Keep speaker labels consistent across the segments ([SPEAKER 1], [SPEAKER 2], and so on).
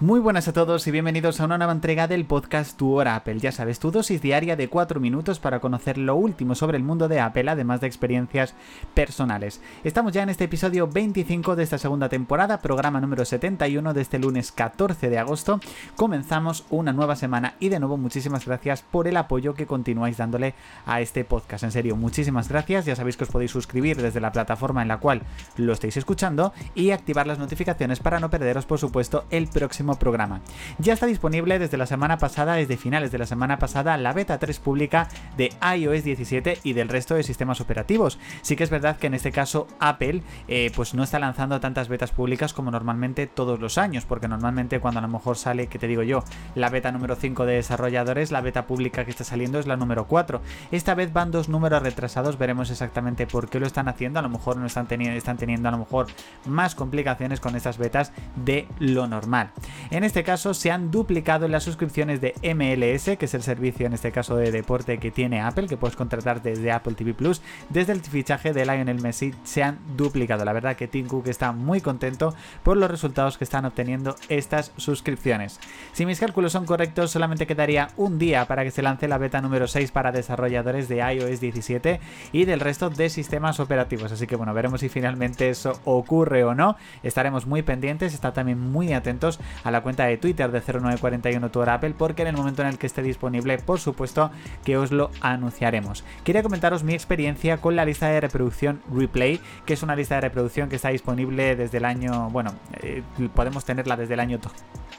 [SPEAKER 1] Muy buenas a todos y bienvenidos a una nueva entrega del podcast Tu Hora Apple. Ya sabes, tu dosis diaria de 4 minutos para conocer lo último sobre el mundo de Apple, además de experiencias personales. Estamos ya en este episodio 25 de esta segunda temporada, programa número 71 de este lunes 14 de agosto. Comenzamos una nueva semana y de nuevo muchísimas gracias por el apoyo que continuáis dándole a este podcast. En serio, muchísimas gracias. Ya sabéis que os podéis suscribir desde la plataforma en la cual lo estáis escuchando y activar las notificaciones para no perderos, por supuesto, el próximo programa. Ya está disponible desde la semana pasada, desde finales de la semana pasada, la beta 3 pública de iOS 17 y del resto de sistemas operativos. Sí que es verdad que en este caso Apple eh, pues no está lanzando tantas betas públicas como normalmente todos los años, porque normalmente cuando a lo mejor sale, que te digo yo, la beta número 5 de desarrolladores, la beta pública que está saliendo es la número 4. Esta vez van dos números retrasados, veremos exactamente por qué lo están haciendo, a lo mejor no están teniendo, están teniendo a lo mejor más complicaciones con estas betas de lo normal. En este caso se han duplicado las suscripciones de MLS, que es el servicio en este caso de deporte que tiene Apple, que puedes contratar desde Apple TV Plus. Desde el fichaje de Lionel Messi se han duplicado. La verdad que Tim Cook está muy contento por los resultados que están obteniendo estas suscripciones. Si mis cálculos son correctos, solamente quedaría un día para que se lance la beta número 6 para desarrolladores de iOS 17 y del resto de sistemas operativos. Así que bueno, veremos si finalmente eso ocurre o no. Estaremos muy pendientes, está también muy atentos la cuenta de Twitter de 0941 Tour Apple porque en el momento en el que esté disponible, por supuesto que os lo anunciaremos. Quería comentaros mi experiencia con la lista de reproducción Replay, que es una lista de reproducción que está disponible desde el año, bueno, eh, podemos tenerla desde el año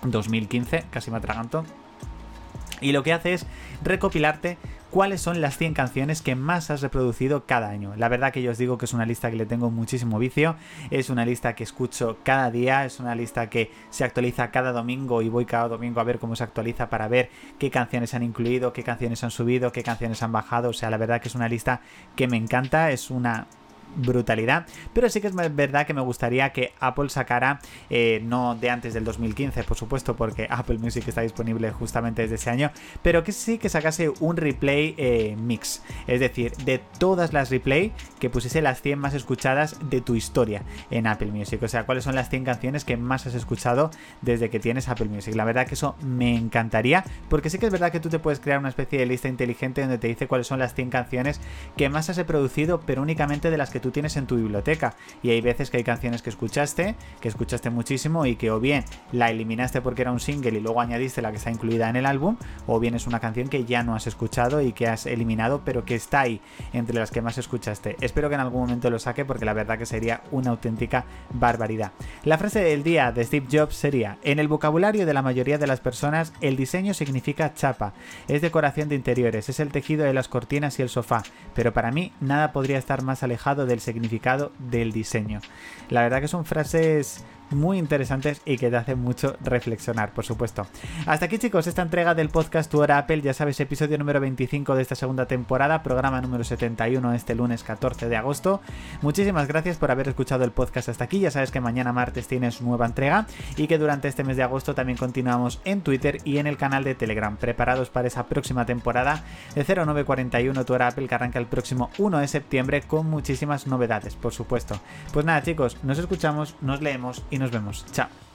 [SPEAKER 1] 2015, casi me atraganto. Y lo que hace es recopilarte cuáles son las 100 canciones que más has reproducido cada año. La verdad que yo os digo que es una lista que le tengo muchísimo vicio, es una lista que escucho cada día, es una lista que se actualiza cada domingo y voy cada domingo a ver cómo se actualiza para ver qué canciones han incluido, qué canciones han subido, qué canciones han bajado. O sea, la verdad que es una lista que me encanta, es una brutalidad. Pero sí que es verdad que me gustaría que Apple sacara, eh, no de antes del 2015, por supuesto, porque Apple Music está disponible justamente desde ese año, pero que sí que sacase un replay eh, mix. Es decir, de todas las replay, que pusiese las 100 más escuchadas de tu historia en Apple Music. O sea, cuáles son las 100 canciones que más has escuchado desde que tienes Apple Music. La verdad que eso me encantaría, porque sí que es verdad que tú te puedes crear una especie de lista inteligente donde te dice cuáles son las 100 canciones que más has reproducido, pero únicamente de las que tú tienes en tu biblioteca. Y hay veces que hay canciones que escuchaste, que escuchaste muchísimo y que o bien la eliminaste porque era un single y luego añadiste la que está incluida en el álbum, o bien es una canción que ya no has escuchado y que has eliminado, pero que está ahí entre las que más escuchaste. Espero que en algún momento lo saque porque la verdad que sería una auténtica barbaridad. La frase del día de Steve Jobs sería, en el vocabulario de la mayoría de las personas, el diseño significa chapa, es decoración de interiores, es el tejido de las cortinas y el sofá, pero para mí nada podría estar más alejado del significado del diseño. La verdad que son frases muy interesantes y que te hacen mucho reflexionar, por supuesto. Hasta aquí chicos, esta entrega del podcast Tu Apple, ya sabes, episodio número 25 de esta segunda temporada, programa número 71 este lunes 14 de agosto. Muchísimas gracias por haber escuchado el podcast hasta aquí, ya sabes que mañana martes tienes nueva entrega y que durante este mes de agosto también continuamos en Twitter y en el canal de Telegram, preparados para esa próxima temporada de 0941 Tu Hora Apple que arranca el próximo 1 de septiembre con muchísimas novedades, por supuesto. Pues nada chicos, nos escuchamos, nos leemos y nos vemos. Chao.